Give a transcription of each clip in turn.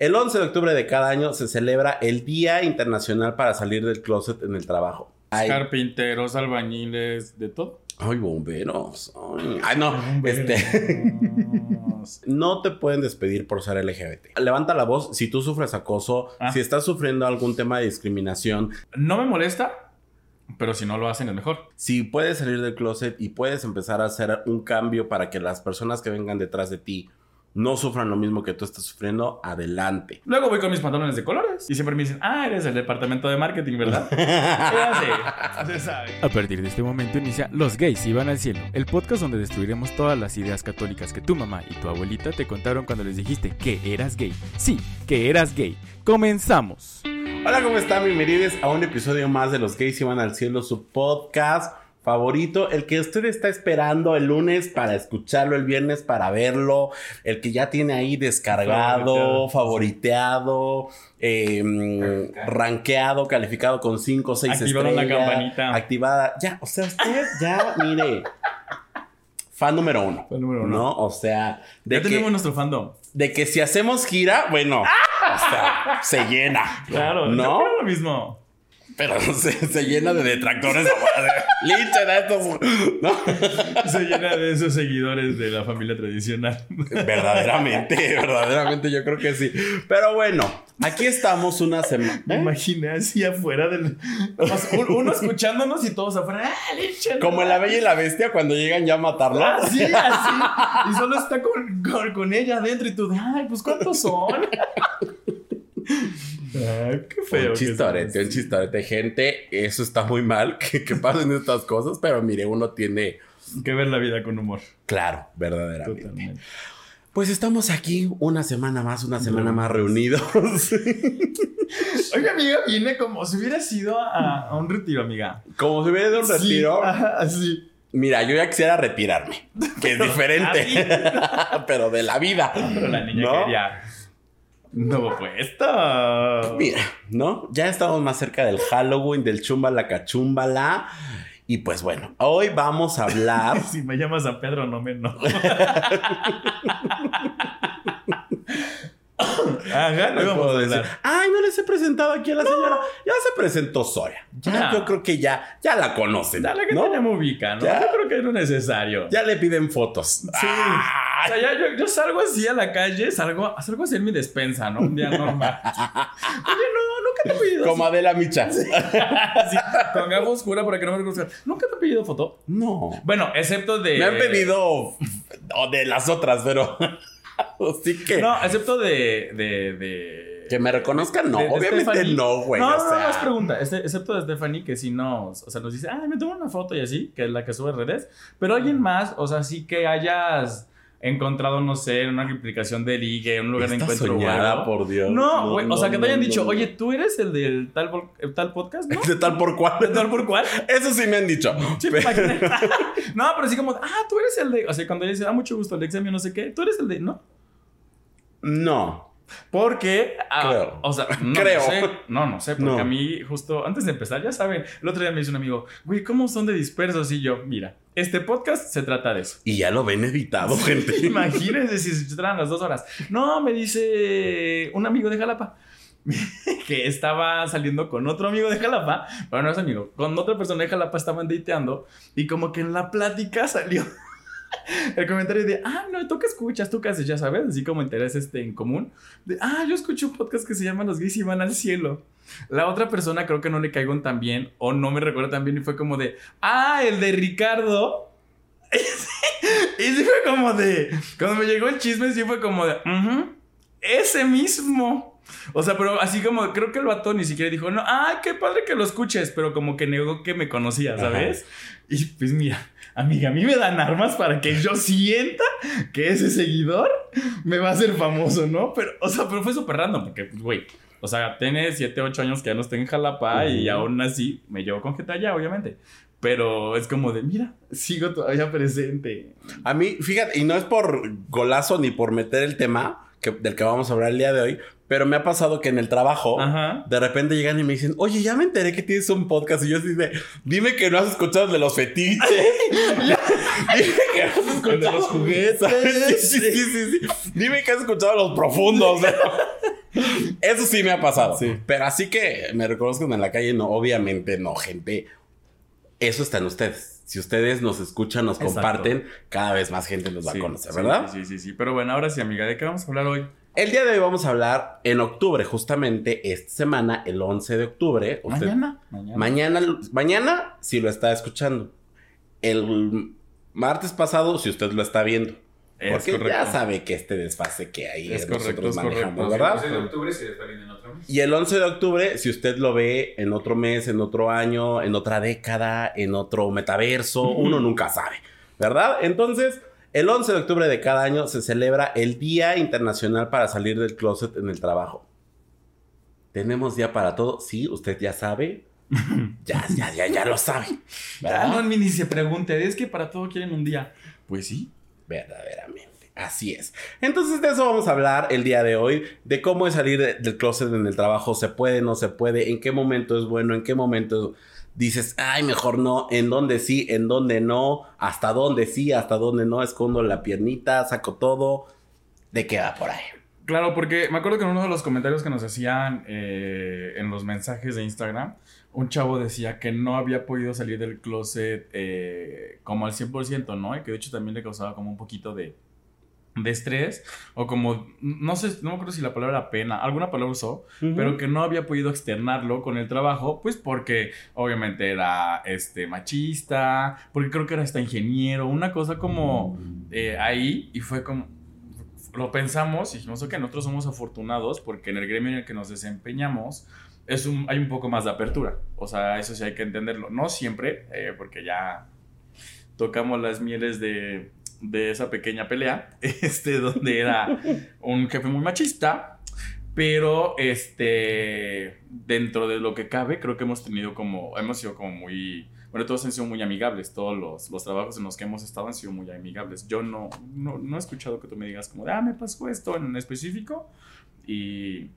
El 11 de octubre de cada año se celebra el Día Internacional para salir del closet en el trabajo. Ay, Carpinteros, albañiles, de todo. ay, bomberos. Ay, ay, no. Este, Bomberos. no te pueden despedir por ser LGBT. Levanta la voz si tú sufres acoso, Ah. si estás sufriendo algún tema de discriminación, No me molesta, pero si no lo hacen es mejor. si puedes salir del closet y puedes empezar a hacer un cambio para que las personas que vengan detrás de ti no sufran lo mismo que tú estás sufriendo, adelante. Luego voy con mis pantalones de colores y siempre me dicen, ah, eres el departamento de marketing, ¿verdad? Sé, se sabe. A partir de este momento inicia Los gays iban al cielo, el podcast donde destruiremos todas las ideas católicas que tu mamá y tu abuelita te contaron cuando les dijiste que eras gay. Sí, que eras gay. Comenzamos. Hola, ¿cómo están? Bienvenidos a un episodio más de Los Gays Iban al Cielo, su podcast favorito, el que usted está esperando el lunes para escucharlo, el viernes para verlo, el que ya tiene ahí descargado, favoriteado, eh, rankeado, calificado con 5 o 6 estrellas. Activaron la campanita. Activada. Ya, o sea, usted ya, mire, fan número uno. Fan número uno. ¿No? O sea, de Ya que, tenemos nuestro fandom. de que si hacemos gira, bueno, o sea, se llena. Claro, ¿no? creo lo mismo. Pero se, se llena de detractores. Linchen a estos. ¿no? Se llena de esos seguidores de la familia tradicional. Verdaderamente, verdaderamente yo creo que sí. Pero bueno, aquí estamos una semana. Me imaginé así afuera del. uno escuchándonos y todos afuera. ¡Ah! Como en la bella y la bestia cuando llegan ya a matarlo. Así, así. Y solo está con, con, con ella adentro y tú de, ay, pues ¿cuántos son? Ay, qué feo. Un chistorete, un chistorete. Gente, eso está muy mal que, que pasen estas cosas, pero mire, uno tiene. Que ver la vida con humor. Claro, verdaderamente. Totalmente. Pues estamos aquí una semana más, una semana más reunidos. Oye, amiga, viene como si hubiera sido a, a un retiro, amiga. Como si hubiera de un retiro. Sí, ajá, sí. Mira, yo ya quisiera retirarme, que es diferente, pero de la vida. Pero la niña ¿No? quería nuevo puesto. Mira, ¿no? Ya estamos más cerca del Halloween, del chumbala cachumbala. Y pues bueno, hoy vamos a hablar. Si me llamas a Pedro, no me enojo. Ajá, No no puedo decir. Ay, no les he presentado aquí a la señora. Ya se presentó Zoya. Ya, Ya. yo creo que ya, ya la conocen. Dale que ¿no? ya me ubica, ¿no? Ya. Yo creo que es lo necesario. Ya le piden fotos. Sí. Ah, O sea, ya yo, yo salgo así a la calle, salgo, salgo a hacer mi despensa, ¿no? Un día normal. Oye, no, nunca te he pedido. como Adela Micha. así, con gafo oscura para que no me reconozcan. Nunca te he pedido foto. No. Bueno, excepto de. Me han pedido o de las otras, pero sí que No, excepto de. de, de... que me reconozcan, no. de- Obviamente no, güey. No, o no, sea. no, es pregunta. Este- excepto de Stephanie, que sí nos. O sea, nos dice, ah, me tomo una foto y así, que es la que sube a redes. Pero alguien más, o sea, sí que hayas encontrado, no sé, una aplicación de ligue, un lugar de encuentro. o soñada, por Dios. No, güey. o sea, que te hayan no, dicho, no. oye, tú eres el del tal, el tal podcast, ¿no? De tal por cual. ¿De tal por cual? Eso sí me han dicho. Sí, imaginé. no, pero sí como, ah, tú eres el de. O sea, cuando ella dice, ah, mucho gusto, Alexia, mío, no sé qué, tú eres el de. No. No. Porque, ah, Creo. o sea, no, Creo. no sé, no, no sé, porque No. a mí justo antes de empezar, ya saben, el otro día me dice un amigo, güey, ¿cómo son de dispersos? Y yo, mira, este podcast se trata de eso. Y ya lo ven editado, gente. Imagínense si se tratan las dos horas. No, me dice un amigo de Jalapa que estaba saliendo con otro amigo de Jalapa, bueno, no es amigo, con otra persona de Jalapa estaban dateando y como que en la plática salió el comentario de, ah, no, tú qué escuchas, tú qué haces, ya sabes, así como interés este en común, de, ah, yo escucho un podcast que se llama Los gays y van al cielo. La otra persona creo que no le caigo tan bien o no me recuerda tan bien y fue como de, ah, el de Ricardo. Y sí fue como de. Cuando me llegó el chisme, sí fue como de. "Ujú, ese mismo. O sea, pero así como. Creo que el vato ni siquiera dijo, no, ay, qué padre que lo escuches. Pero como que negó que me conocía, ¿sabes? Y pues mira, amiga, a mí me dan armas para que yo sienta que ese seguidor me va a hacer famoso, ¿no? Pero, o sea, pero fue súper random, porque, pues, güey. O sea, tiene 7, 8 años que ya no estoy en Jalapa y Ujú. aún así me llevo con gente allá, obviamente. Pero es como de, mira, sigo todavía presente. A mí, fíjate, y no es por golazo ni por meter el tema que- del que vamos a hablar el día de hoy, pero me ha pasado que en el trabajo Ajá. de repente llegan y me dicen, oye, ya me enteré que tienes un podcast. Y yo así de, dime que no has escuchado de los fetiches. Dime que has escuchado. De los juguetes. Sí, sí, sí, sí. Dime que has escuchado los profundos. Eso sí me ha pasado. Pero así que me reconozcan en la calle, no, obviamente no, gente. Eso está en ustedes. Si ustedes nos escuchan, nos Exacto. comparten, cada vez más gente nos va Sí, a conocer, sí, ¿verdad? Sí, sí, sí. Pero bueno, ahora sí, amiga, ¿de qué vamos a hablar hoy? El día de hoy vamos a hablar en octubre, justamente esta semana, el 11 de octubre. Usted- Mañana. Mañana. Mañana, mañana, si lo está escuchando. El martes pasado, si usted lo está viendo. Es Porque ya correcto. sabe que este desfase que ahí Es nosotros correcto, es manejamos, correcto. ¿verdad? El 12 de octubre se en otro mes. Y el 11 de octubre, si usted lo ve en otro mes, en otro año, en otra década, en otro metaverso, uno nunca sabe, ¿verdad? Entonces, el 11 de octubre de cada año se celebra el Día Internacional para salir del closet en el trabajo. Tenemos día para todo, sí, usted ya sabe. Ya, ya, ya, ya lo sabe. Ah, no, ¿verdad? ni se pregunte, es que para todo quieren un día. Pues sí. Verdaderamente. Así es. Entonces de eso vamos a hablar el día de hoy, de cómo es salir de- del closet en el trabajo, se puede, no se puede, en qué momento es bueno, en qué momento dices, ay, mejor no, en dónde sí, en dónde no, hasta dónde sí, hasta dónde no, escondo la piernita, saco todo, de qué va por ahí. Claro, porque me acuerdo que en uno de los comentarios que nos hacían eh, en los mensajes de Instagram, un chavo decía que no había podido salir del closet eh, como al 100%, ¿no? Y que de hecho también le causaba como un poquito de, de estrés o como, no sé, no me acuerdo si la palabra era pena, alguna palabra usó, pero que no había podido externarlo con el trabajo, pues porque obviamente era este machista, porque creo que era hasta ingeniero, una cosa como eh, ahí y fue como lo pensamos y dijimos, ok, nosotros somos afortunados porque en el gremio en el que nos desempeñamos es un, hay un poco más de apertura. O sea, eso sí hay que entenderlo. No siempre, eh, porque ya tocamos las mieles de, de esa pequeña pelea, este, donde era un jefe muy machista. Pero este dentro de lo que cabe, creo que hemos tenido como, hemos sido como muy, bueno, todos han sido muy amigables, todos los, los trabajos en los que hemos estado han sido muy amigables. Yo no, no, no he escuchado que tú me digas como, de, ah, me pasó esto en específico y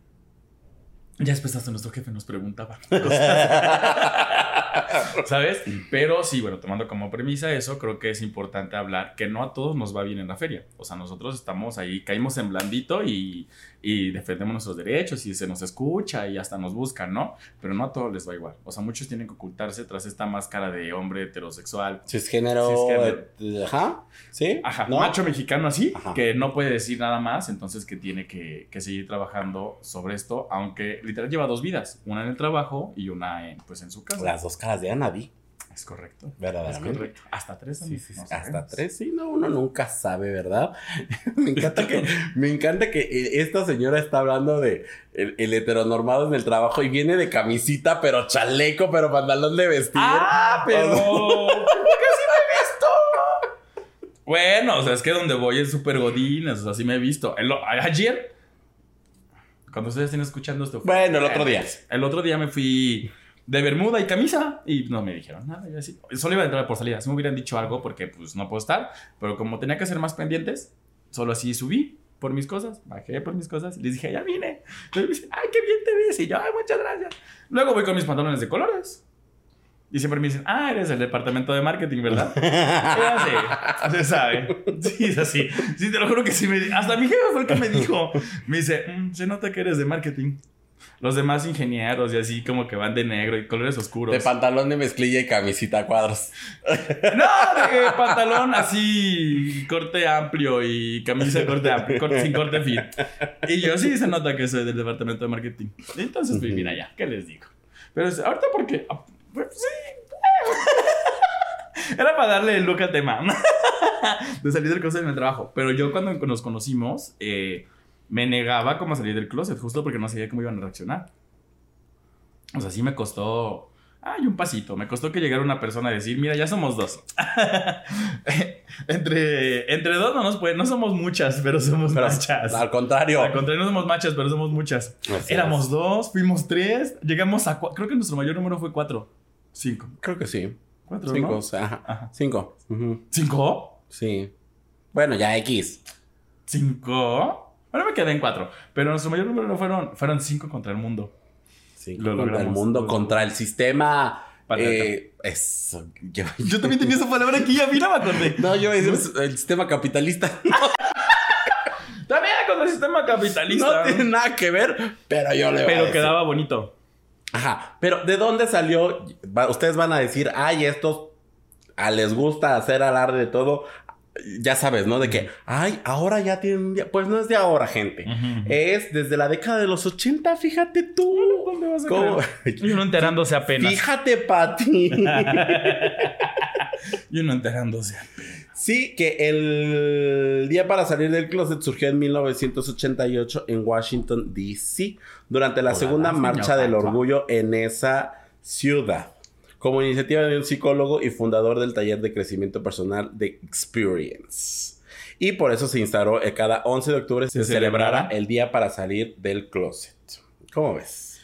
ya después hasta nuestro jefe nos preguntaba. ¿Sabes? Pero sí, bueno, tomando como premisa eso, creo que es importante hablar que no a todos nos va bien en la feria. O sea, nosotros estamos ahí, caímos en blandito y, y defendemos nuestros derechos y se nos escucha y hasta nos buscan, ¿no? Pero no a todos les va igual. O sea, muchos tienen que ocultarse tras esta máscara de hombre heterosexual. Cisgénero. Cisgénero. eh, Ajá. ¿Sí? Ajá, ¿No? macho mexicano así, Ajá. que no puede decir nada más, entonces que tiene que, que seguir trabajando sobre esto, aunque literal lleva dos vidas, una en el trabajo y una en, pues, en su casa. Las dos caras de Ana vi. Es correcto. Es Verdaderamente. correcto. Hasta tres Sí, sí, sí, no hasta tres, sí, no, uno nunca sabe, ¿verdad? me encanta que, me encanta que eh, esta señora está hablando de el, el heteronormado en el trabajo y viene de camisita, pero chaleco, pero pantalón de vestir. ¡Ah! Pero. ¡Casi me he visto! Bueno, o sea, es que donde voy es súper godines, o sea, sí me he visto. El- ayer, cuando ustedes estén escuchando esto. fue- Bueno, el otro día. El otro día me fui de bermuda y camisa y no me dijeron nada. Yo así, solo iba a entrar por salida. Si me hubieran dicho algo, porque pues no puedo estar, pero como tenía que hacer más pendientes, solo así subí por mis cosas, bajé por mis cosas y les dije, ya vine. Y me dicen, ay, qué bien te ves. Y yo, ay, muchas gracias. Luego voy con mis pantalones de colores. Y siempre me dicen, ah, eres el departamento de marketing, ¿verdad? Sé, se sabe. Sí, es así. Sí, te lo juro que sí me Hasta mi jefe fue el que me dijo. Me dice, "Mm, se nota que eres de marketing. Los demás ingenieros y así como que van de negro y colores oscuros. De pantalón de mezclilla y camisita a cuadros. no, de pantalón así, corte amplio y camisa de corte amplio, corte- sin corte fit. Y yo sí se nota que soy del departamento de marketing. Entonces, pues mira ya, ¿qué les digo? Pero ahorita porque... ah, pues, sí. Era para darle el look al tema. de salir del closet en el trabajo. Pero yo cuando nos conocimos, eh, me negaba como a salir del closet, justo porque no sabía cómo iban a reaccionar. O sea, sí me costó... Ay, un pasito. Me costó que llegara una persona a decir, mira, ya somos dos. entre, entre dos no nos puede, no somos muchas, pero somos Pero machas. al contrario. Al contrario, no somos machas, pero somos muchas. Así Éramos es. dos, fuimos tres, llegamos a cuatro. Creo que nuestro mayor número fue cuatro. Cinco. Creo que sí. Cuatro, Cinco, ¿no? o sea, ajá. Ajá. Cinco. ¿Cinco? Sí. Bueno, ya X. ¿Cinco? Ahora me quedé en cuatro. Pero nuestro mayor número no fueron, fueron cinco contra el mundo. Sí, Lo contra el mundo, Lo contra el sistema. Eh, eso. Yo, Yo también tenía esa palabra aquí, a mí no me acordé. no, yo iba a decir el sistema capitalista. También con el sistema capitalista. No tiene nada que ver, pero yo le pero quedaba bonito. Ajá, pero ¿de dónde salió? Ustedes van a decir, ay, estos a les gusta hacer alarde de todo. Ya sabes, ¿no? De que, ay, ahora ya tienen un día. Pues no es de ahora, gente. Es desde la década de los 80, fíjate tú. ¿Dónde vas a ¿Cómo? Y uno enterándose apenas. Fíjate, Pati. Y uno enterándose. sí, que el día para salir del closet surgió en 1988 en Washington, D.C., durante la Hola, segunda marcha del orgullo en esa ciudad. Como iniciativa de un psicólogo y fundador del taller de crecimiento personal de Experience. Y por eso se instauró que cada 11 de octubre se, Se celebrara celebrara. el día para salir del closet. ¿Cómo ves?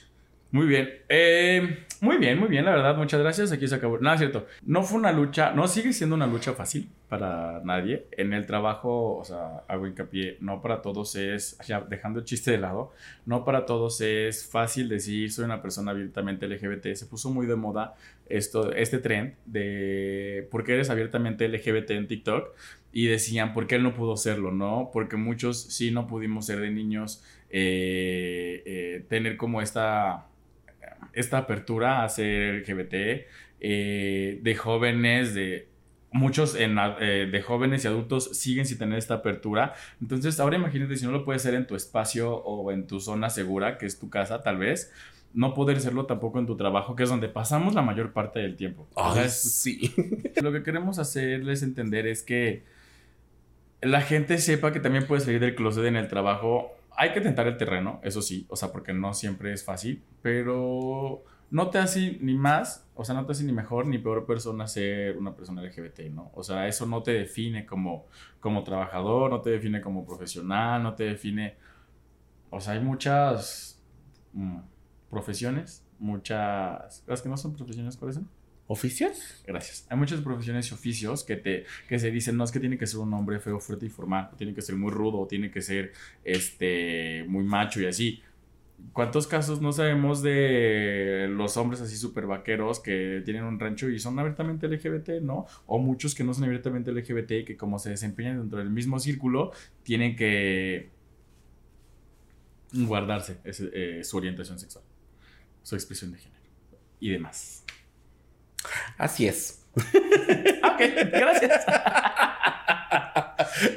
Muy bien. Eh, muy bien, muy bien, la verdad. Muchas gracias. Aquí se acabó. No, es cierto. No fue una lucha, no sigue siendo una lucha fácil para nadie. En el trabajo, o sea, hago hincapié, no para todos es, ya dejando el chiste de lado, no para todos es fácil decir soy una persona abiertamente LGBT. Se puso muy de moda esto, este trend de por qué eres abiertamente LGBT en TikTok y decían por qué él no pudo serlo, ¿no? Porque muchos sí no pudimos ser de niños, eh, eh, tener como esta esta apertura a ser LGBT eh, de jóvenes, de muchos en, eh, de jóvenes y adultos siguen sin tener esta apertura. Entonces, ahora imagínate si no lo puedes hacer en tu espacio o en tu zona segura, que es tu casa, tal vez. No poder hacerlo tampoco en tu trabajo, que es donde pasamos la mayor parte del tiempo. O sea, Ay, es- sí. lo que queremos hacerles entender es que la gente sepa que también puede salir del closet en el trabajo. Hay que tentar el terreno, eso sí, o sea, porque no siempre es fácil, pero no te hace ni más, o sea, no te hace ni mejor ni peor persona ser una persona LGBT, ¿no? O sea, eso no te define como, como trabajador, no te define como profesional, no te define... O sea, hay muchas mm, profesiones, muchas... Las que no son profesiones, ¿cuáles son? ¿Oficios? Gracias. Hay muchas profesiones y oficios que te que se dicen, no es que tiene que ser un hombre feo, fuerte y formal, o tiene que ser muy rudo, o tiene que ser este muy macho y así. ¿Cuántos casos no sabemos de los hombres así súper vaqueros que tienen un rancho y son abiertamente LGBT, ¿no? O muchos que no son abiertamente LGBT y que como se desempeñan dentro del mismo círculo, tienen que guardarse eh, su orientación sexual, su expresión de género y demás. Así es. Ok, gracias.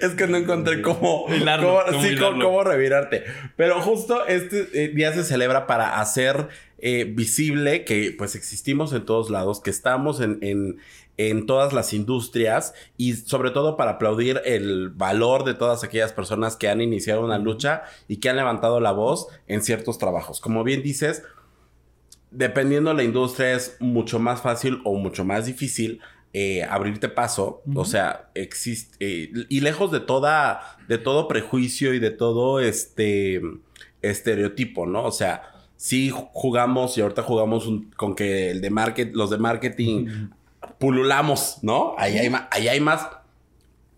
es que no encontré cómo, Hilarlo, cómo- cómo sí, cómo- hilarlo. cómo revirarte. Pero justo este eh, día se celebra para hacer eh, visible que pues existimos en todos lados, que estamos en, en, en todas las industrias y sobre todo para aplaudir el valor de todas aquellas personas que han iniciado una lucha y que han levantado la voz en ciertos trabajos. Como bien dices, dependiendo de la industria es mucho más fácil o mucho más difícil eh, abrirte paso. O sea, existe. eh, y lejos de toda. de todo prejuicio y de todo este estereotipo, ¿no? O sea, sí jugamos y ahorita jugamos un- con que el de market, los de marketing pululamos, ¿no? Ahí hay, ahí hay más.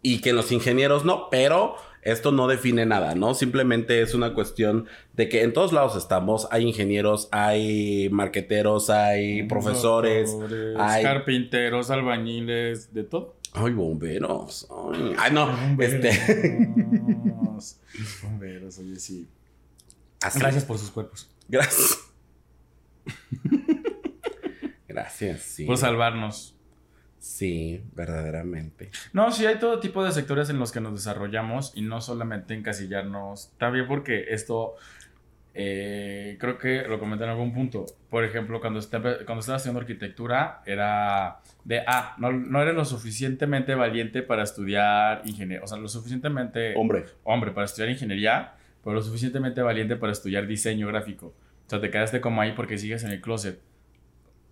Y que los ingenieros no, pero esto no define nada, ¿no? Simplemente es una cuestión de que en todos lados estamos. Hay ingenieros, hay marqueteros, hay profesores, Doctores, hay- carpinteros, albañiles, de todo. Ay, bomberos. Ay, ay, no. Bomberos. Este. Bomberos, oye, sí. así. Gracias por sus cuerpos. Gracias. Gracias, sí. Por salvarnos. Sí, verdaderamente. No, sí, hay todo tipo de sectores en los que nos desarrollamos y no solamente encasillarnos. También porque esto, eh, creo que lo comenté en algún punto. Por ejemplo, cuando, está- cuando estaba haciendo arquitectura, era de, ah, no, no eres lo suficientemente valiente para estudiar ingeniería. O sea, lo suficientemente Hombre. hombre para estudiar ingeniería, pero lo suficientemente valiente para estudiar diseño gráfico. O sea, te quedaste como ahí porque sigues en el closet.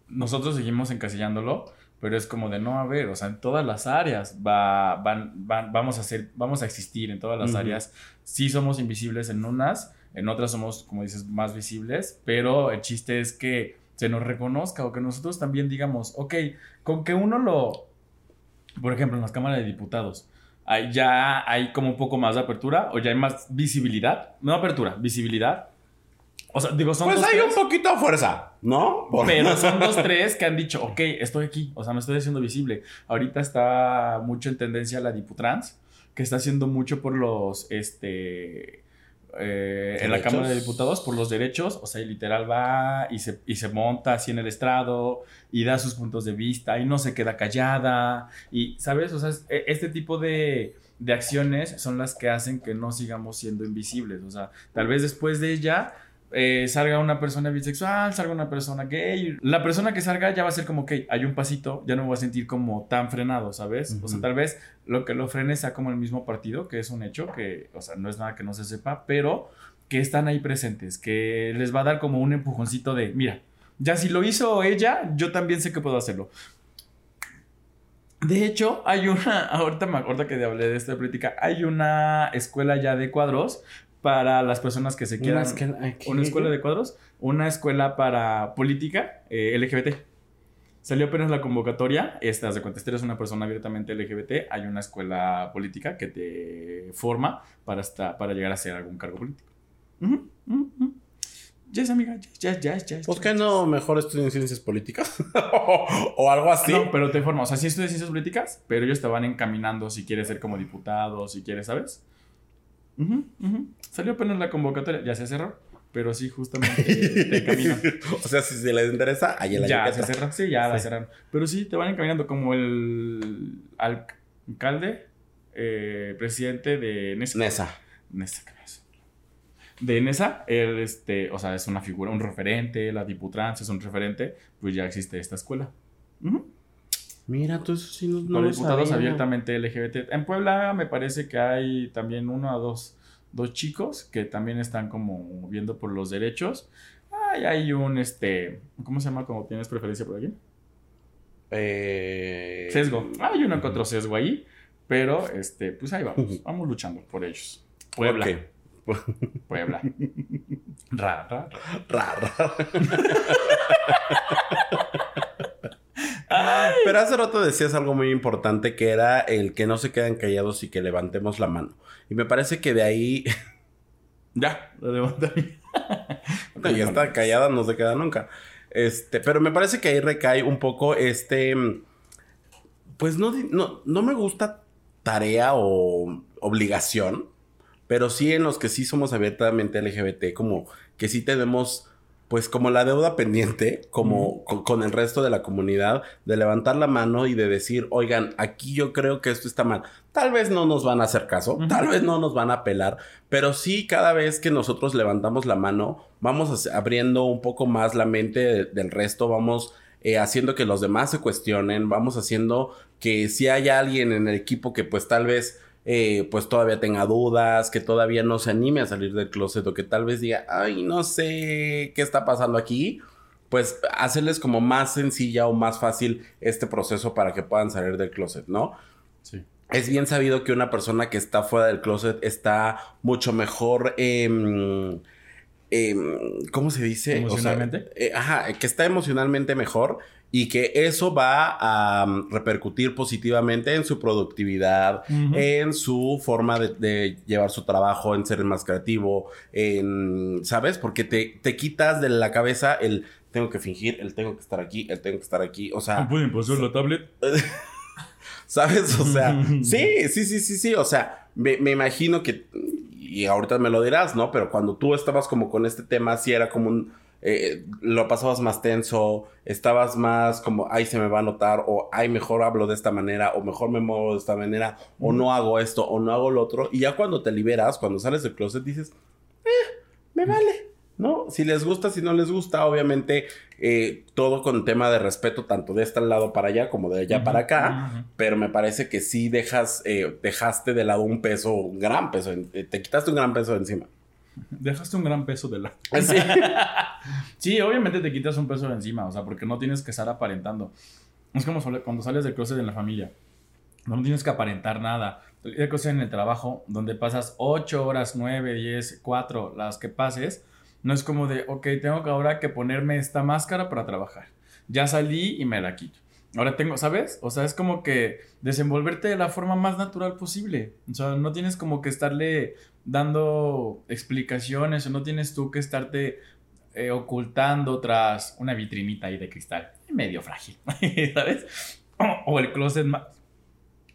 Nosotros seguimos encasillándolo, pero es como de no, a ver, o sea, en todas las áreas va, van, van- vamos a ser, vamos a existir en todas las Ujú. áreas. Sí somos invisibles en unas, en otras somos, como dices, más visibles, pero el chiste es que se nos reconozca o que nosotros también digamos, ok, con que uno lo, por ejemplo, en las cámaras de diputados, ya hay como un poco más de apertura o ya hay más visibilidad, no apertura, visibilidad. O sea, digo, son Pues dos, hay tres, un poquito de fuerza, ¿no? Por- pero son dos, tres que han dicho, ok, estoy aquí, o sea, me estoy haciendo visible. Ahorita está mucho en tendencia la Diputrans, que está haciendo mucho por los, este, eh, en la. Cámara de Diputados, por los derechos, o sea, y literal va y se, y se monta así en el estrado y da sus puntos de vista y no se queda callada y, ¿sabes? O sea, es- e- este tipo de, de acciones son las que hacen que no sigamos siendo invisibles, o sea, tal vez después de ella eh, salga una persona bisexual, salga una persona gay. La persona que salga ya va a ser como, ok, hay un pasito, ya no me voy a sentir como tan frenado, ¿sabes? O sea, tal vez lo que lo frene sea como el mismo partido, que es un hecho, que, o sea, no es nada que no se sepa, pero que están ahí presentes, que les va a dar como un empujoncito de, mira, ya si lo hizo ella, yo también sé que puedo hacerlo. De hecho, hay una, ahorita, me, ahorita que hablé de esta política, hay una escuela ya de cuadros para las personas que se Una quieran escuela- ay, ¿qué? una escuela de cuadros, una escuela para política eh, LGBT. Salió apenas la convocatoria. Esta, de cuenta, eres una persona abiertamente LGBT, hay una escuela política que te forma para, esta- para llegar a ser algún cargo político. Ujú, ujú, ujú. Yes, amiga, yes, yes, yes, yes. que no mejor estudien ciencias políticas o algo así. No, pero te forma. O sea, sí estudias ciencias políticas, pero ellos te van encaminando si quieres ser como diputado, si quieres, ¿sabes? Ujú, ujú. Salió apenas la convocatoria, ya se cerró, pero sí, justamente te o sea, si se les interesa, ahí el Ya se cerró, sí, ya la Sí. cerraron. Pero sí, te van encaminando como el alcalde, eh, presidente de Nesa. Nesa. Nesa. De Nesa, él, este, o sea, es una figura, un referente, la Diputrans es un referente, pues ya existe esta escuela. Ujú. Mira, tú eso sí no, no lo diputados sabía. abiertamente LGBT. En Puebla me parece que hay también uno o dos, dos chicos que también están como viendo por los derechos. Ay, hay un, este, ¿cómo se llama cuando tienes preferencia por aquí? Eh... Sesgo. Hay uno que otro sesgo ahí, pero, este, pues ahí vamos, vamos luchando por ellos. Puebla. Puebla. Ra, ra, ra. Pero hace rato decías algo muy importante que era el que no se quedan callados y que levantemos la mano. Y me parece que de ahí, Ya, lo levanté. ya está callada, no se queda nunca. Este, pero me parece que ahí recae un poco este, mm, pues no, no, no me gusta tarea o obligación, pero sí en los que sí somos abiertamente LGBT, como que sí tenemos, pues como la deuda pendiente, como con, con el resto de la comunidad, de levantar la mano y de decir, oigan, aquí yo creo que esto está mal. Tal vez no nos van a hacer caso, tal vez no nos van a apelar, pero sí cada vez que nosotros levantamos la mano, vamos abriendo un poco más la mente de- del resto, vamos eh, haciendo que los demás se cuestionen, vamos haciendo que si hay alguien en el equipo que pues tal vez eh, pues todavía tenga dudas, que todavía no se anime a salir del closet o que tal vez diga, ay, no sé qué está pasando aquí, pues hacerles como más sencilla o más fácil este proceso para que puedan salir del closet, ¿no? Sí. Es bien sabido que una persona que está fuera del closet está mucho mejor, em, ¿cómo se dice? O sea, ¿Emocionalmente? eh, ajá, que está emocionalmente mejor y que eso va a mm, repercutir positivamente en su productividad, en su forma de, de llevar su trabajo, en ser más creativo, en, ¿sabes? Porque te, te quitas de la cabeza el tengo que fingir, el tengo que estar aquí, el tengo que estar aquí, o sea... ¿Pueden pasar la tablet? ¿Sabes? O sea, sí, sí, sí, sí, sí. O sea, me, me imagino que, y ahorita me lo dirás, ¿no? Pero cuando tú estabas como con este tema, sí era como un, eh, lo pasabas más tenso, estabas más como, ay, se me va a notar, o ay, mejor hablo de esta manera, o mejor me muevo de esta manera, o no hago esto, o no hago lo otro. Y ya cuando te liberas, cuando sales del closet, dices, eh, me vale. ¿No? Si les gusta, si no les gusta, obviamente eh, todo con tema de respeto, tanto de este lado para allá como de allá para acá pero me parece que sí dejas, eh, dejaste de lado un peso, un gran peso, en- te quitaste un gran peso de encima. Dejaste un gran peso de la... Sí. Sí, obviamente te quitas un peso de encima, o sea, porque no tienes que estar aparentando. Es como cuando sales del closet en la familia. No tienes que aparentar nada. Hay cosas en el trabajo donde pasas 8 horas, 9, 10, 4, las que pases. No es como de, ok, tengo que ahora que ponerme esta máscara para trabajar. Ya salí y me la quito. Ahora tengo, ¿sabes? O sea, es como que desenvolverte de la forma más natural posible. O sea, no tienes como que estarle dando explicaciones o no tienes tú que estarte eh, ocultando tras una vitrinita ahí de cristal, medio frágil, ¿sabes? O, el closet más,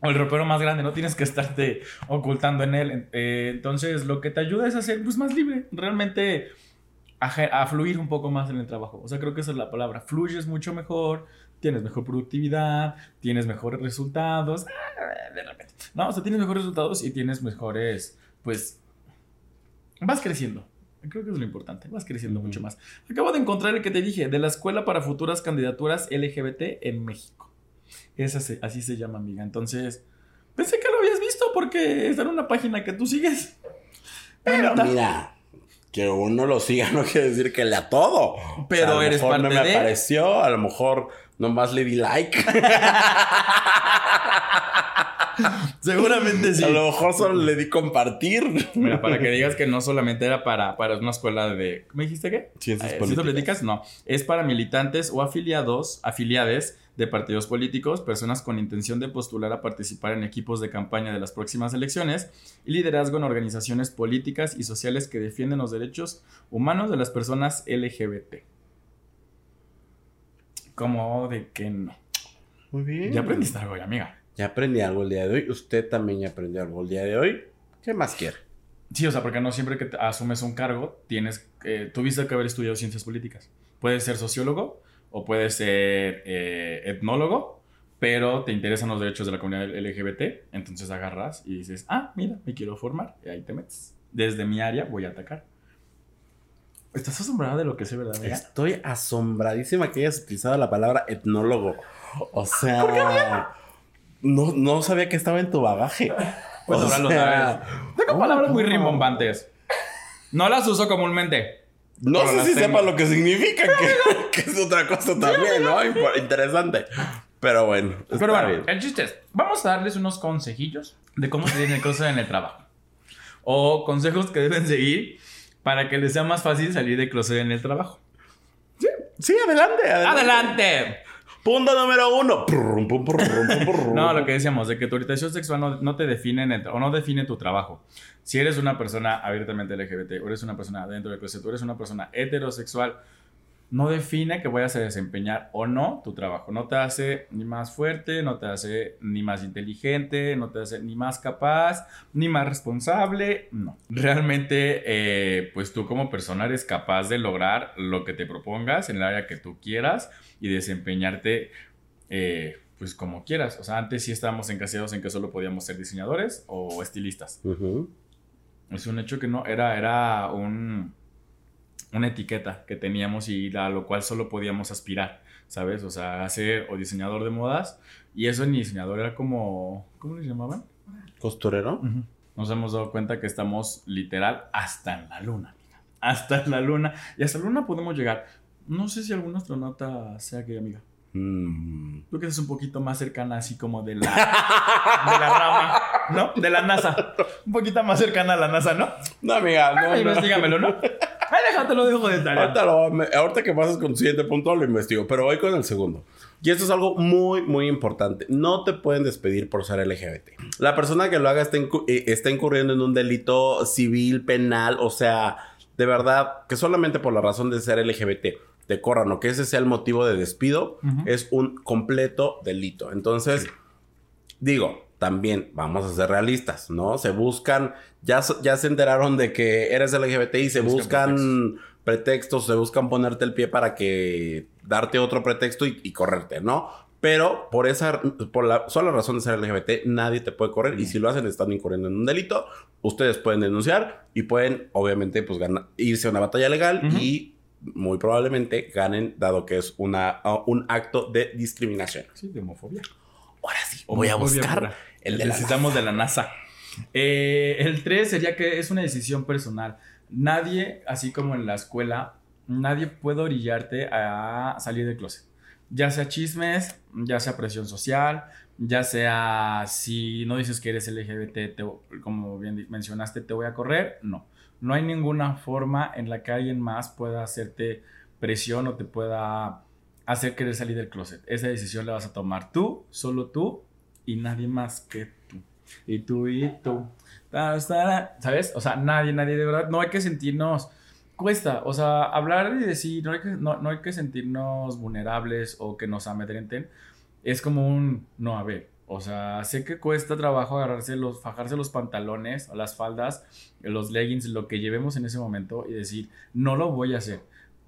o el ropero más grande, no tienes que estarte ocultando en él. Eh, entonces, lo que te ayuda es a ser pues, más libre, realmente a fluir un poco más en el trabajo. O sea, creo que esa es la palabra. Fluyes mucho mejor, tienes mejor productividad, tienes mejores resultados. ah, De repente. No, o sea, tienes mejores resultados y tienes mejores, pues, vas creciendo. Creo que es lo importante, vas creciendo mucho más. Acabo de encontrar el que te dije, de la Escuela para Futuras Candidaturas LGBT en México. Esa se- así se llama, amiga. Entonces, pensé que lo habías visto porque está en una página que tú sigues. Pero mira, que uno lo siga no quiere decir que lea todo. Pero O sea, a lo eres mejor parte no me de- apareció, a lo mejor nomás le di like. Seguramente sí. A lo mejor solo le di compartir. Mira, para que digas que no solamente era para, para una escuela de... ¿Me dijiste qué? Ciencias Eh, políticas. políticas? No. Es para militantes o afiliados, afiliades de partidos políticos, personas con intención de postular a participar en equipos de campaña de las próximas elecciones y liderazgo en organizaciones políticas y sociales que defienden los derechos humanos de las personas LGBT. Como de que no. Muy bien. Ya aprendiste algo, ya, amiga. Ya aprendí algo el día de hoy. Usted también ya aprendió algo el día de hoy. ¿Qué más quiere? Sí, o sea, porque no siempre que te asumes un cargo tienes, eh, tuviste que haber estudiado ciencias políticas. Puedes ser sociólogo o puedes ser eh, etnólogo, pero te interesan los derechos de la comunidad LGBT, entonces agarras y dices, ah, mira, me quiero formar, y ahí te metes. Desde mi área voy a atacar. ¿Estás asombrada de lo que sé, verdad, amiga? Estoy asombradísima que hayas utilizado la palabra etnólogo. O sea, no, no sabía que estaba en tu bagaje. Pues O ahora lo sea, sabes. Tengo oh, palabras muy rimbombantes. No las uso comúnmente. No sé si tengo. sepa lo que significa, que, que es otra cosa también, ¿no? Interesante. Pero bueno, Pero bueno, bien. el chiste es, vamos a darles unos consejillos de cómo se tiene cosas en el trabajo. O consejos que deben seguir para que les sea más fácil salir de closet en el trabajo. Sí, adelante, adelante. ¡Adelante! Punto número uno. No, lo que decíamos, de que tu orientación sexual no, no te define en el- o no define tu trabajo. Si eres una persona abiertamente LGBT, o eres una persona dentro del closet, o eres una persona heterosexual, no define que vayas a desempeñar o no tu trabajo. No te hace ni más fuerte, no te hace ni más inteligente, no te hace ni más capaz, ni más responsable. No. Realmente, eh, pues tú como persona eres capaz de lograr lo que te propongas en el área que tú quieras y desempeñarte eh, pues como quieras. O sea, antes sí estábamos encasillados en que solo podíamos ser diseñadores o estilistas. Ujú. Es un hecho que no, era, era un, una etiqueta que teníamos y a lo cual solo podíamos aspirar, ¿sabes? O sea, a ser o diseñador de modas y eso ni diseñador era como, ¿cómo le llamaban? ¿Costurero? Nos hemos dado cuenta que estamos literal hasta en la luna, amiga. Hasta en la luna. Y hasta la luna podemos llegar. No sé si algún astronauta sea gay, amiga. Mm. Tú que eres un poquito más cercana así como de la, de la rama, ¿no? De la NASA. Un poquito más cercana a la NASA, ¿no? No, amiga, no, Ay, no. Investígamelo, ¿no? Ay, déjate lo dejo de tarea. Ahorita, lo- me- ahorita que pasas con tu siguiente punto lo investigo, pero voy con el segundo. Y esto es algo muy, muy importante. No te pueden despedir por ser LGBT. La persona que lo haga está, eh, está incurriendo en un delito civil, penal, o sea, de verdad, que solamente por la razón de ser LGBT te corran o que ese sea el motivo de despido, es un completo delito. Entonces, digo, también vamos a ser realistas, ¿no? Se buscan, ya, ya se enteraron de que eres LGBT y se Buscan buscan, pretextos, se buscan ponerte el pie para que darte otro pretexto y, y correrte, ¿no? Pero por esa, por la sola razón de ser LGBT, nadie te puede correr. Y si lo hacen, están incurriendo en un delito. Ustedes pueden denunciar y pueden, obviamente, pues irse a una batalla legal Ujú. y muy probablemente ganen, dado que es una, un acto de discriminación. Sí, de homofobia. Ahora sí, voy a buscar pura. el de la Necesitamos de la NASA. Eh, el 3 sería que es una decisión personal. Nadie, así como en la escuela, nadie puede orillarte a salir del closet. Ya sea chismes, ya sea presión social, ya sea si no dices que eres LGBT, te- como bien mencionaste, te voy a correr. No. No hay ninguna forma en la que alguien más pueda hacerte presión o te pueda hacer querer salir del closet. Esa decisión la vas a tomar tú, solo tú y nadie más que. Y tú y tú. ¿Sabes? O sea, nadie, nadie de verdad. No hay que sentirnos cuesta, o sea, hablar y decir, no hay, que, no, no hay que sentirnos vulnerables o que nos amedrenten, es como un, no, a ver, o sea, sé que cuesta trabajo agarrarse los, fajarse los pantalones, las faldas, los leggings, lo que llevemos en ese momento y decir, no lo voy a hacer.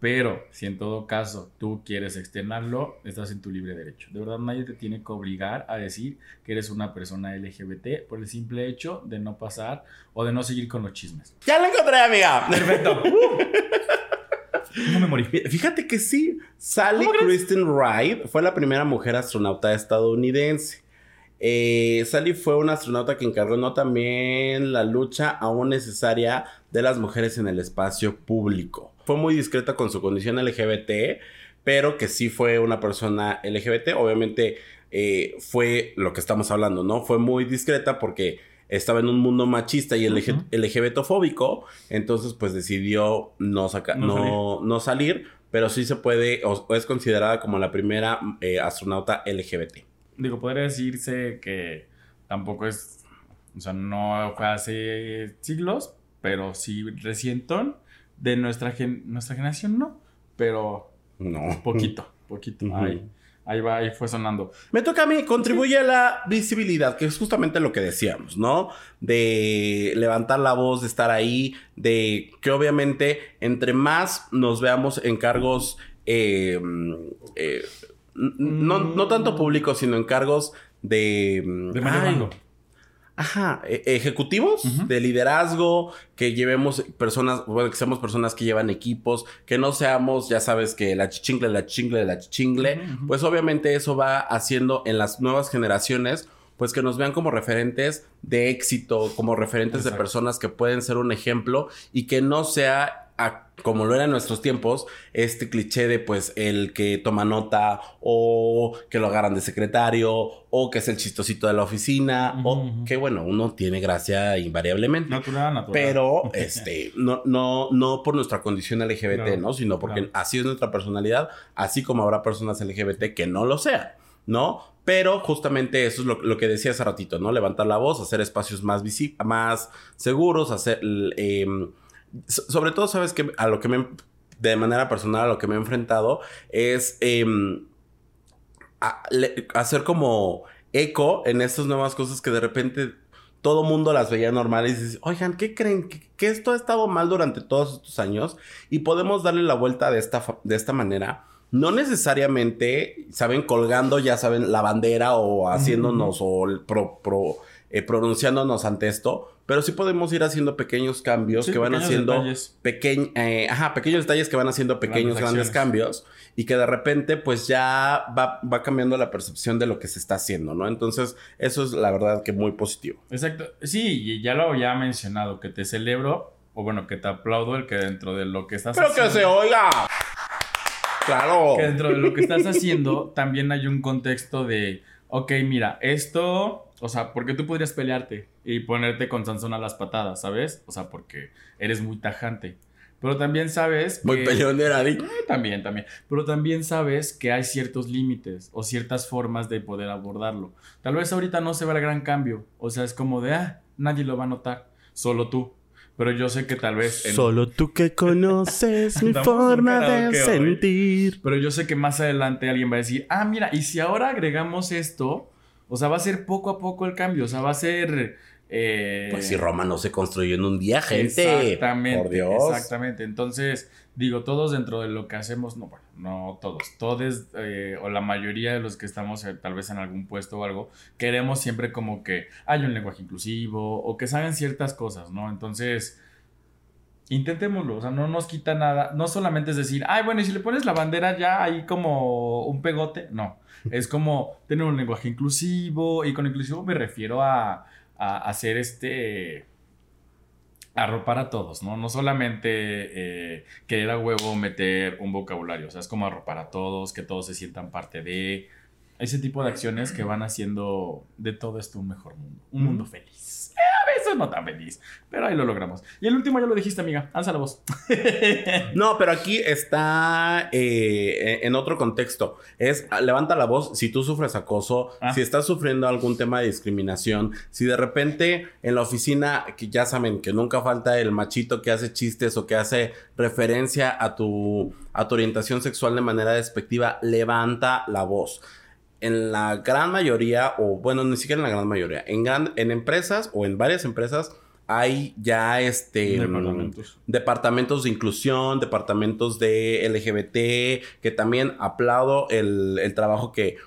Pero si en todo caso tú quieres externarlo, estás en tu libre derecho. De verdad nadie te tiene que obligar a decir que eres una persona LGBT por el simple hecho de no pasar o de no seguir con los chismes. Ya la encontré, amiga. Perfecto. no me morí. Fíjate que sí, Sally Kristen Wright fue la primera mujer astronauta estadounidense. Eh, Sally fue una astronauta que encarnó también la lucha aún necesaria de las mujeres en el espacio público. Fue muy discreta con su condición LGBT, pero que sí fue una persona LGBT. Obviamente eh, fue lo que estamos hablando, ¿no? Fue muy discreta porque estaba en un mundo machista y LGBTfóbico, entonces pues decidió no, sacar, no, no, salir. pero sí se puede, o, es considerada como la primera eh, astronauta LGBT. Digo, podría decirse que tampoco es, o sea, no fue hace siglos, pero sí recientón. De nuestra, nuestra generación no, pero no. poquito, poquito. ahí, ahí va, ahí fue sonando. Me toca a mí, contribuye a la visibilidad, que es justamente lo que decíamos, ¿no? De levantar la voz, de estar ahí, de que obviamente entre más nos veamos en cargos... Eh, eh, no, no, tanto públicos, sino en cargos de... De medio Ajá, e, ejecutivos de liderazgo, que llevemos personas, bueno, que seamos personas que llevan equipos, que no seamos, ya sabes, que la chichingle, la chichingle, la chichingle, pues obviamente eso va haciendo en las nuevas generaciones, pues que nos vean como referentes de éxito, como referentes de personas que pueden ser un ejemplo y que no sea como lo era en nuestros tiempos, este cliché de pues el que toma nota o que lo agarran de secretario o que es el chistosito de la oficina o que bueno, uno tiene gracia invariablemente. Natural, natural. Pero este, no, no, no por nuestra condición LGBT, ¿no? Sino porque así es nuestra personalidad, así como habrá personas LGBT que no lo sean, ¿no? Pero justamente eso es lo, que decía hace ratito, ¿no? Levantar la voz, hacer espacios más más seguros, hacer... Sobre todo, sabes que a lo que me, de manera personal, a lo que me he enfrentado es em, hacer como eco en estas nuevas cosas que de repente todo mundo las veía normales y dices, oigan, ¿qué creen? ¿Que, esto ha estado mal durante todos estos años y podemos darle la vuelta de esta, de esta manera. No necesariamente, saben, colgando, ya saben, la bandera o haciéndonos o pro, pro, eh, pronunciándonos ante esto, pero sí podemos ir haciendo pequeños cambios que van haciendo pequeños, eh, ajá, pequeños detalles que van haciendo pequeños grandes, cambios y que de repente pues ya va, va, cambiando la percepción de lo que se está haciendo, ¿no? Entonces eso es la verdad que muy positivo. Exacto, sí, y ya lo había mencionado, que te celebro o bueno, que te aplaudo el que dentro de lo que estás Pero que se oiga. Claro. Que dentro de lo que estás haciendo también hay un contexto de, ok, mira, esto o sea, porque tú podrías pelearte y ponerte con Sansón a las patadas, ¿sabes? O sea, porque eres muy tajante. Pero también sabes que... Muy peleón de eh, También, también. Pero también sabes que hay ciertos límites o ciertas formas de poder abordarlo. Tal vez ahorita no se va el gran cambio. O sea, es como de, ah, nadie lo va a notar. Solo tú. Pero yo sé que tal vez... Solo tú que conoces mi forma de sentir. Pero yo sé que más adelante alguien va a decir, ah, mira, y si ahora agregamos esto o sea, va a ser poco a poco el cambio. O sea, va a ser. Eh, pues si Roma no se construyó en un día, gente. Exactamente. Por Dios. Exactamente. Entonces, digo, todos dentro de lo que hacemos, no, bueno, no todos, todos, eh, o la mayoría de los que estamos eh, tal vez en algún puesto o algo, queremos siempre como que haya un lenguaje inclusivo o que salgan ciertas cosas, ¿no? Entonces, intentémoslo, o sea, no nos quita nada, no solamente es decir, ay, bueno, y si le pones la bandera ya ahí como un pegote, no, es como tener un lenguaje inclusivo y con inclusivo me refiero a, a hacer este arropar a todos, ¿no? No solamente eh, querer a huevo meter un vocabulario, o sea, es como arropar a todos, que todos se sientan parte de... ese tipo de acciones que van haciendo de todo esto un mejor mundo, un mundo feliz. Eh, a veces no tan feliz, pero ahí lo logramos. Y el último ya lo dijiste, amiga, alza la voz. No, pero aquí está eh, en otro contexto. Es ah, levanta la voz si tú sufres acoso, Ah. si estás sufriendo algún tema de discriminación, si de repente en la oficina, que ya saben que nunca falta el machito que hace chistes o que hace referencia a tu, a tu orientación sexual de manera despectiva, levanta la voz. En la gran mayoría, o bueno, ni siquiera en la gran mayoría, en, gran, en empresas o en varias empresas hay ya este Departamentos. departamentos de inclusión, departamentos de LGBT, que también aplaudo el, el trabajo que,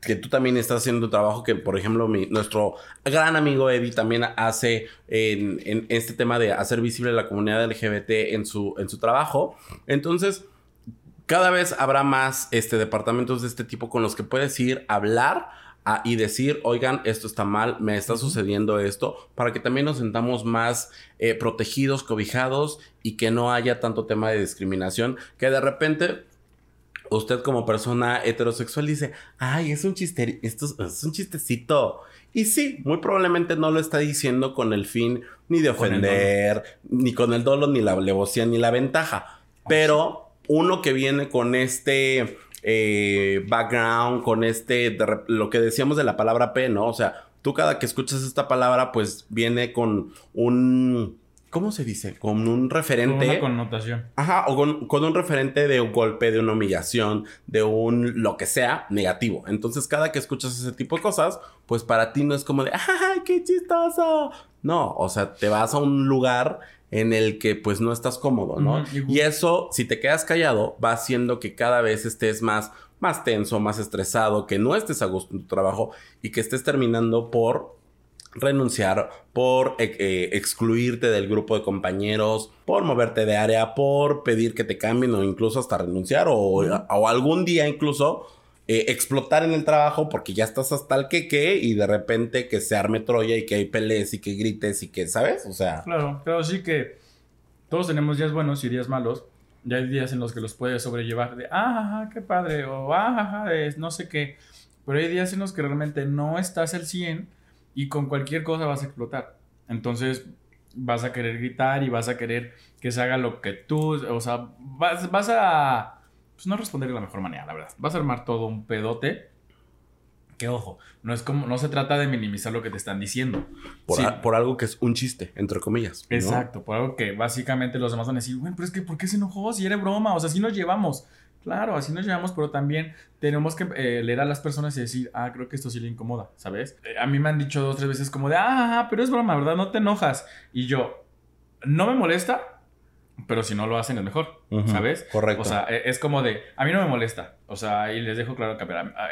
que tú también estás haciendo, trabajo que, por ejemplo, mi- nuestro gran amigo Eddie también hace en, en este tema de hacer visible la comunidad LGBT en su, en su trabajo. Entonces, cada vez habrá más este, departamentos de este tipo con los que puedes ir a hablar a- y decir, oigan, esto está mal, me está sucediendo esto, para que también nos sentamos más eh, protegidos, cobijados y que no haya tanto tema de discriminación, que de repente usted como persona heterosexual dice, ay, es un chiste, esto es, es un chistecito. Y sí, muy probablemente no lo está diciendo con el fin ni de Con ofender, ni con el dolo, ni la alevosía, ni la ventaja. Pero uno que viene con este eh, background, con este, lo que decíamos de la palabra P, ¿no? O sea, tú cada que escuchas esta palabra, pues viene con un, ¿cómo se dice? Con un Con referente. una connotación. Ajá, o con, con un referente de un golpe, de una humillación, de un lo que sea negativo. Entonces, cada que escuchas ese tipo de cosas, pues para ti no es como de, ¡ay, qué chistoso! No, o sea, te vas a un lugar en el que pues no estás cómodo, ¿no? Y eso, si te quedas callado, va haciendo que cada vez estés más, más tenso, más estresado, que no estés a gusto en tu trabajo y que estés terminando por renunciar, por eh, eh, excluirte del grupo de compañeros, por moverte de área, por pedir que te cambien o incluso hasta renunciar o, o algún día incluso eh, explotar en el trabajo porque ya estás hasta el que que y de repente que se arme Troya y que hay pelees y que grites y que, ¿sabes? O sea, Claro, claro, sí que todos tenemos días buenos y días malos. Ya hay días en los que los puedes sobrellevar de, ah, qué padre, o ah, de no sé qué. Pero hay días en los que realmente no estás al 100 y con cualquier cosa vas a explotar. Entonces vas a querer gritar y vas a querer que se haga lo que tú, o sea, vas, vas a, pues no responder de la mejor manera, la verdad. Vas a armar todo un pedote. Que ojo, no es como, no se trata de minimizar lo que te están diciendo. por, Sí. a- por algo que es un chiste, entre comillas. ¿no? Exacto, por algo que básicamente los demás van a decir, bueno, pero es que ¿por qué se enojó? Si era broma, o sea, así nos llevamos. Claro, así nos llevamos, pero también tenemos que eh, leer a las personas y decir, ah, creo que esto sí le incomoda, ¿sabes? Eh, a mí me han dicho dos, tres veces como de, ah, ajá, pero es broma, ¿verdad? No te enojas. Y yo, no me molesta, pero si no lo hacen es mejor, ¿sabes? correcto. O sea, e- es como de, a mí no me molesta. O sea, y les dejo claro que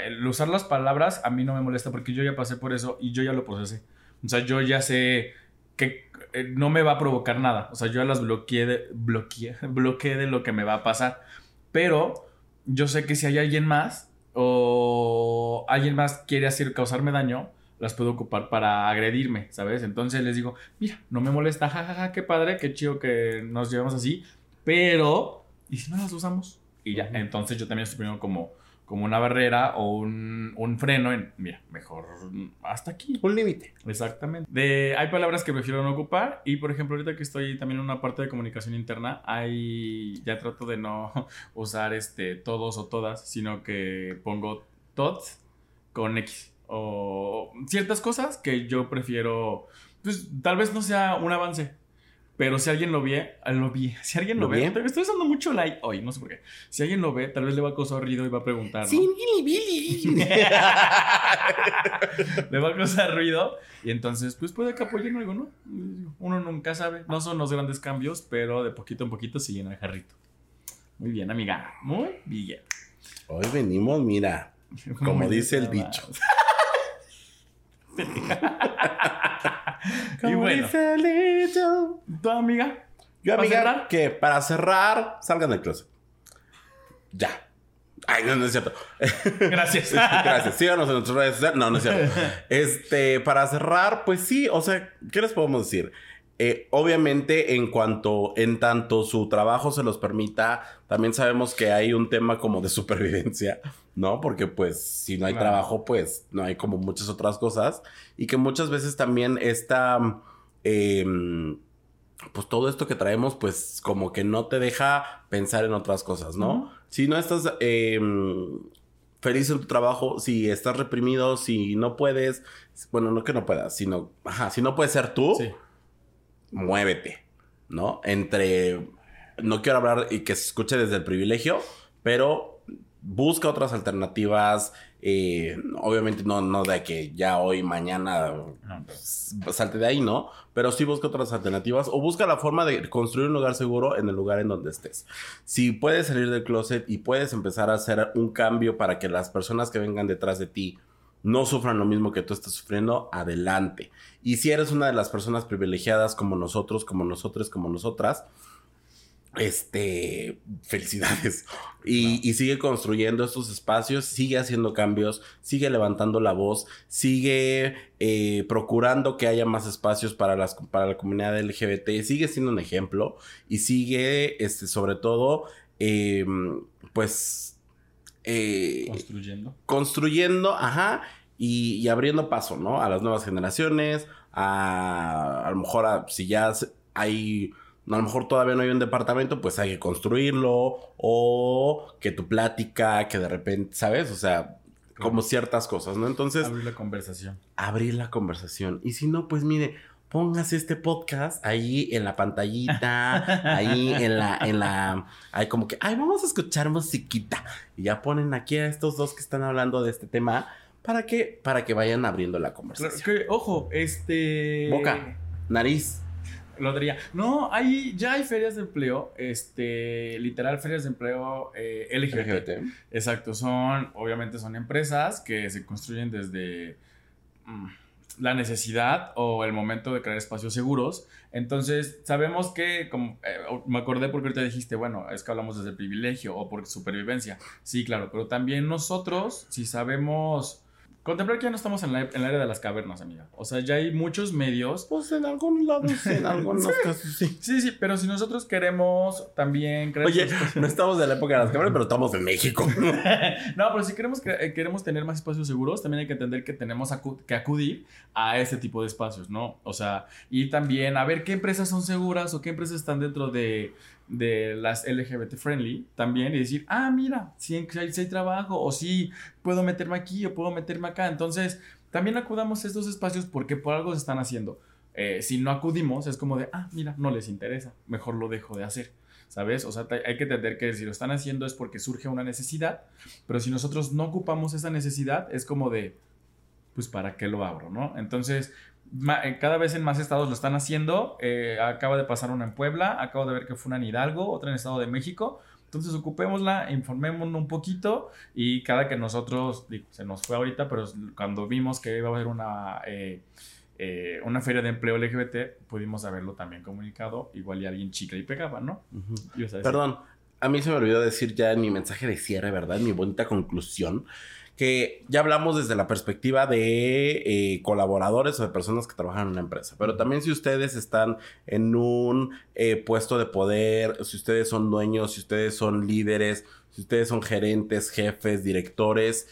el usar las palabras a mí no me molesta porque yo ya pasé por eso y yo ya lo procesé. O sea, yo ya sé que eh, no me va a provocar nada. O sea, yo ya las bloqueé de, bloqueé, bloqueé de lo que me va a pasar. Pero yo sé que si hay alguien más o alguien más quiere hacer causarme daño, las puedo ocupar para agredirme, ¿sabes? Entonces les digo, mira, no me molesta, jajaja, qué padre, qué chido que nos llevamos así, pero ¿y si no las usamos? Y ya, entonces yo también estoy poniendo como, como una barrera o un, un freno en, mira, mejor hasta aquí. Un límite. Exactamente. De, hay palabras que prefiero no ocupar y, por ejemplo, ahorita que estoy también en una parte de comunicación interna, hay, ya trato de no usar este, todos o todas, sino que pongo tots con X. O ciertas cosas que yo prefiero, pues tal vez no sea un avance, pero si alguien lo ve, lo vi, si alguien lo, ¿Lo ve, estoy usando mucho like hoy, no sé por qué. Si alguien lo ve, tal vez le va a causar ruido y va a preguntar, ¿no? Billy, Billy. le va a causar ruido y entonces pues puede que apoyen algo, ¿no? Uno nunca sabe, no son los grandes cambios, pero de poquito en poquito se llena el jarrito. Muy bien, amiga, muy bien. Hoy venimos, mira, como dice el dicho. Y bueno, dice tu amiga, Yo, ¿Para amiga, cerrar? que para cerrar, salgan del closet. Ya. Ay, no, no es cierto. gracias. Gracias. Síganos en nuestras redes sociales. No, no es cierto. Este, para cerrar, pues sí, o sea, ¿qué les podemos decir? Eh, obviamente, en cuanto, en tanto su trabajo se los permita, también sabemos que hay un tema como de supervivencia, ¿no? Porque pues si no hay Claro. trabajo, pues no hay como muchas otras cosas. Y que muchas veces también esta... em, pues todo esto que traemos, pues como que no te deja pensar en otras cosas, ¿no? Si no estás em, feliz en tu trabajo, si estás reprimido, si no puedes, bueno, no que no puedas, sino, ajá, si no puedes ser tú, Sí. Muévete, ¿no? Entre, no quiero hablar y que se escuche desde el privilegio, pero busca otras alternativas, eh, obviamente no, no de que ya hoy, mañana No, pues, salte de ahí, ¿no? Pero sí busca otras alternativas o busca la forma de construir un lugar seguro en el lugar en donde estés. Si puedes salir del closet y puedes empezar a hacer un cambio para que las personas que vengan detrás de ti no sufran lo mismo que tú estás sufriendo, adelante. Y si eres una de las personas privilegiadas como nosotros, como nosotros, como nosotras, este, felicidades. Y, y sigue construyendo estos espacios, sigue haciendo cambios, sigue levantando la voz, sigue eh, procurando que haya más espacios para, las, para la comunidad LGBT, sigue siendo un ejemplo y sigue, este, sobre todo, eh, pues, eh, construyendo. construyendo, ajá, y, y abriendo paso, ¿no? A las nuevas generaciones, a, a lo mejor a- si ya hay, a lo mejor todavía no hay un departamento, pues hay que construirlo, o que tu plática, que de repente, ¿sabes? O sea, como ciertas cosas, ¿no? Entonces, Abrir la conversación. abrir la conversación. Y si no, pues mire, póngase este podcast ahí en la pantallita, ahí en la, en la, ahí como que, ay, vamos a escuchar musiquita. Y ya ponen aquí a estos dos que están hablando de este tema para que, para que vayan abriendo la Claro, conversación. que, ojo, este. Boca. Nariz. Lo diría. No, hay, ya hay ferias de empleo, este, literal ferias de empleo eh, LGBT. LGBT. Exacto, son, obviamente son empresas que se construyen desde mm, la necesidad o el momento de crear espacios seguros. Entonces, sabemos que, como eh, me acordé porque ahorita dijiste, bueno, es que hablamos desde privilegio o por supervivencia. Sí, claro, pero también nosotros, si sabemos contemplar que ya no estamos en la, en la era de las cavernas, amiga. O sea, ya hay muchos medios Pues en algunos lados, en algunos casos sí. Sí, sí, pero si nosotros queremos también crear Oye, espacios- no estamos de la época de las cámaras, pero estamos en México. no, pero si queremos, eh, queremos tener más espacios seguros, también hay que entender que tenemos acu- que acudir a ese tipo de espacios, ¿no? O sea, y también a ver qué empresas son seguras o qué empresas están dentro de, de las LGBT friendly también y decir, ah, mira, si hay, si hay trabajo o si puedo meterme aquí o puedo meterme acá. Entonces, también acudamos a estos espacios porque por algo se están haciendo. Eh, si no acudimos, es como de, ah, mira, no les interesa, mejor lo dejo de hacer. ¿Sabes? O sea, hay que entender que si lo están haciendo es porque surge una necesidad, pero si nosotros no ocupamos esa necesidad, es como de, pues, ¿para qué lo abro, no? Entonces, cada vez en más estados lo están haciendo. Eh, acaba de pasar una en Puebla, acabo de ver que fue una en Hidalgo, otra en Estado de México. Entonces, ocupémosla, informémonos un poquito y cada que nosotros, digo, se nos fue ahorita, pero cuando vimos que iba a haber una... eh, eh, una feria de empleo LGBT, pudimos haberlo también comunicado. Igual y alguien chicle y pegaba, ¿no? Perdón, a mí se me olvidó decir ya en mi mensaje de cierre, ¿verdad? En mi bonita conclusión, que ya hablamos desde la perspectiva de eh, colaboradores o de personas que trabajan en una empresa, pero también si ustedes están en un eh, puesto de poder, si ustedes son dueños, si ustedes son líderes, si ustedes son gerentes, jefes, directores,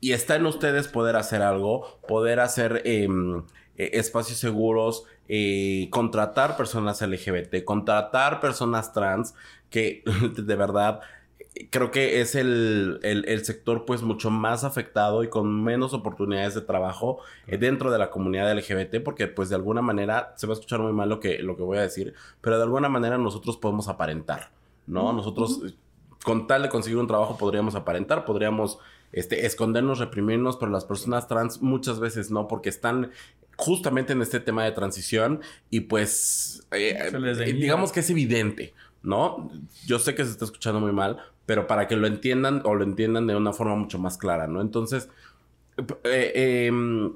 y está en ustedes poder hacer algo, poder hacer em, eh, espacios seguros, eh, contratar personas LGBT, contratar personas trans, que de verdad creo que es el, el- el sector pues mucho más afectado y con menos oportunidades de trabajo eh, dentro de la comunidad LGBT, porque pues de alguna manera, se va a escuchar muy mal lo que, lo que voy a decir, pero de alguna manera nosotros podemos aparentar, ¿no? Nosotros con tal de conseguir un trabajo podríamos aparentar, podríamos este, escondernos, reprimirnos, pero las personas trans muchas veces no, porque están justamente en este tema de transición y pues eh, eh, digamos que es evidente, ¿no? Yo sé que se está escuchando muy mal, pero para que lo entiendan o lo entiendan de una forma mucho más clara, ¿no? Entonces, eh, em,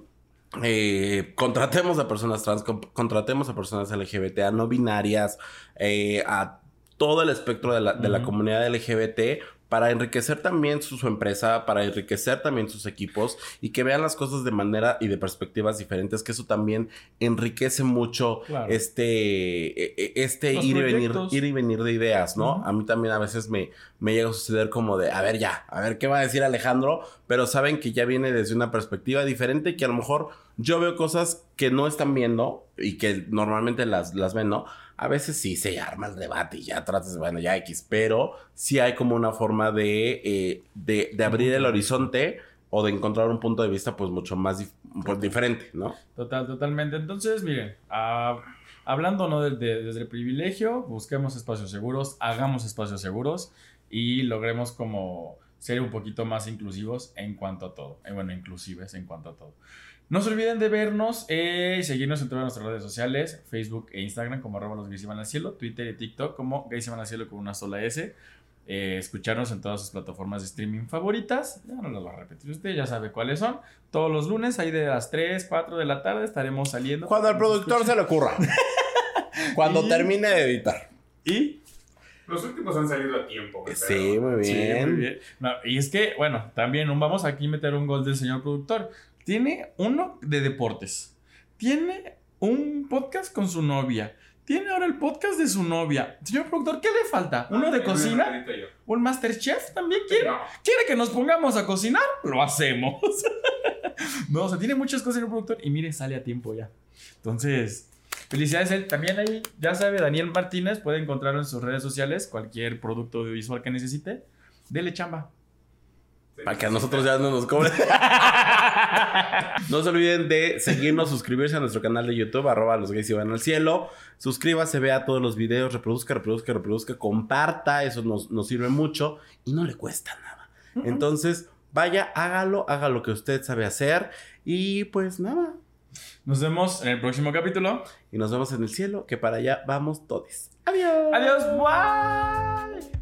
eh, contratemos a personas trans, con- contratemos a personas LGBT, a no binarias, eh, a todo el espectro de la, de la comunidad LGBT para enriquecer también su, su, empresa, para enriquecer también sus equipos y que vean las cosas de manera y de perspectivas diferentes, que eso también enriquece mucho Claro. este, e- e- este Los ir y, venir, ir y venir de ideas, ¿no? A mí también a veces me, me llega a suceder como de, a ver ya, a ver qué va a decir Alejandro, pero saben que ya viene desde una perspectiva diferente y que a lo mejor yo veo cosas que no están viendo y que normalmente las, las ven, ¿no? A veces sí se arma el debate y ya tratas, bueno, ya X, pero sí hay como una forma de, eh, de, de abrir el horizonte o de encontrar un punto de vista pues mucho más dif- pues, diferente, ¿no? Total, totalmente. Entonces, miren, ah, hablando ¿no? de- de- desde el privilegio, busquemos espacios seguros, hagamos espacios seguros y logremos como ser un poquito más inclusivos en cuanto a todo. Eh, bueno, inclusives en cuanto a todo. No se olviden de vernos eh, y seguirnos en todas nuestras redes sociales, Facebook e Instagram como arroba los gays y van al cielo, Twitter y TikTok como gays y van al cielo con una sola S. Eh, escucharnos en todas sus plataformas de streaming favoritas. Ya no las va a repetir usted, ya sabe cuáles son. Todos los lunes, ahí de las 3, 4 de la tarde, estaremos saliendo. Cuando al productor se le ocurra. Cuando Y- termine de editar. Y. Los últimos han salido a tiempo. Sí, muy Sí, bien. muy bien. No, y es que, bueno, también vamos aquí a meter un gol del señor productor. Tiene uno de deportes. Tiene un podcast con su novia. Tiene ahora el podcast de su novia. Señor productor, ¿qué le falta? ¿Uno de Ah, cocina? ¿Un Masterchef también quiere? ¿Quiere que nos pongamos a cocinar? Lo hacemos. no, o sea, tiene muchas cosas el productor y mire, sale a tiempo ya. Entonces, felicidades él. También ahí, ya sabe, Daniel Martínez puede encontrarlo en sus redes sociales, cualquier producto audiovisual que necesite. Dele chamba. Para que a nosotros ya no nos cobren. no se olviden de seguirnos, suscribirse a nuestro canal de YouTube, arroba los gays y van al cielo. Suscríbase, vea todos los videos, reproduzca, reproduzca, reproduzca, comparta, eso nos, nos sirve mucho y no le cuesta nada. Entonces, vaya, hágalo, haga lo que usted sabe hacer y pues nada. Nos vemos en el próximo capítulo. Y nos vemos en el cielo, que para allá vamos todos. Adiós. Adiós, bye.